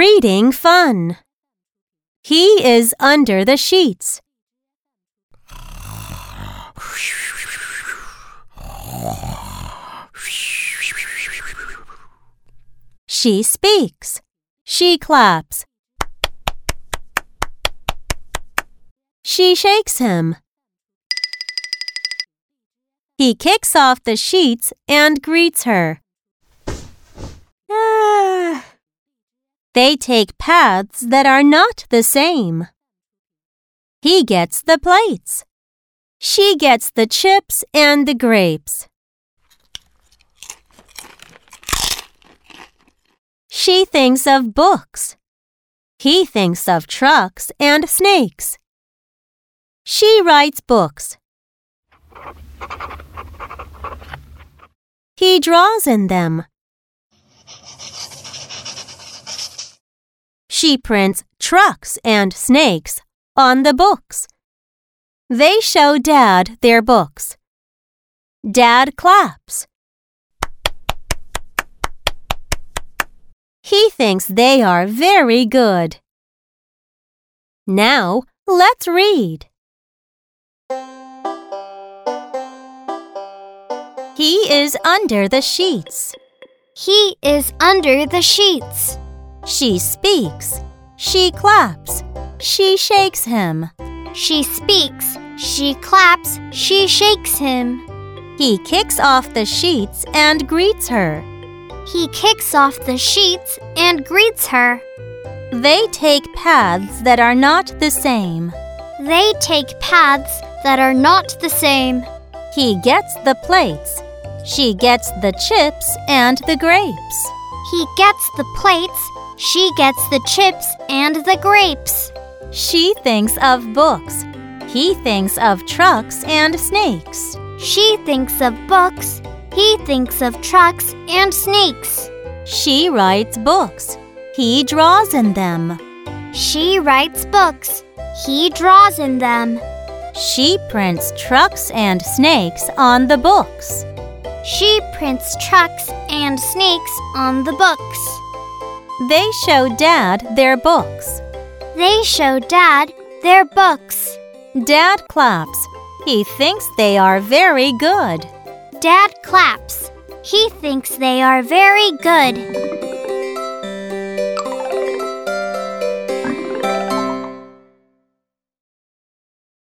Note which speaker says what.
Speaker 1: Reading fun. He is under the sheets. She speaks. She claps. She shakes him. He kicks off the sheets and greets her. They take paths that are not the same. He gets the plates. She gets the chips and the grapes. She thinks of books. He thinks of trucks and snakes. She writes books. He draws in them. She prints trucks and snakes on the books. They show Dad their books. Dad claps. He thinks they are very good. Now, let's read. He is under the sheets.
Speaker 2: He is under the sheets.
Speaker 1: She speaks. She claps. She shakes him.
Speaker 2: She speaks. She claps. She shakes him.
Speaker 1: He kicks off the sheets and greets her.
Speaker 2: He kicks off the sheets and greets her.
Speaker 1: They take paths that are not the same.
Speaker 2: They take paths that are not the same.
Speaker 1: He gets the plates. She gets the chips and the grapes.
Speaker 2: He gets the plates. She gets the chips and the grapes.
Speaker 1: She thinks of books. He thinks of trucks and snakes.
Speaker 2: She thinks of books. He thinks of trucks and snakes.
Speaker 1: She writes books. He draws in them.
Speaker 2: She writes books. He draws in them.
Speaker 1: She prints trucks and snakes on the books.
Speaker 2: She prints trucks and snakes on the books.
Speaker 1: They show Dad their books.
Speaker 2: They show Dad their books.
Speaker 1: Dad claps. He thinks they are very good.
Speaker 2: Dad claps. He thinks they are very good.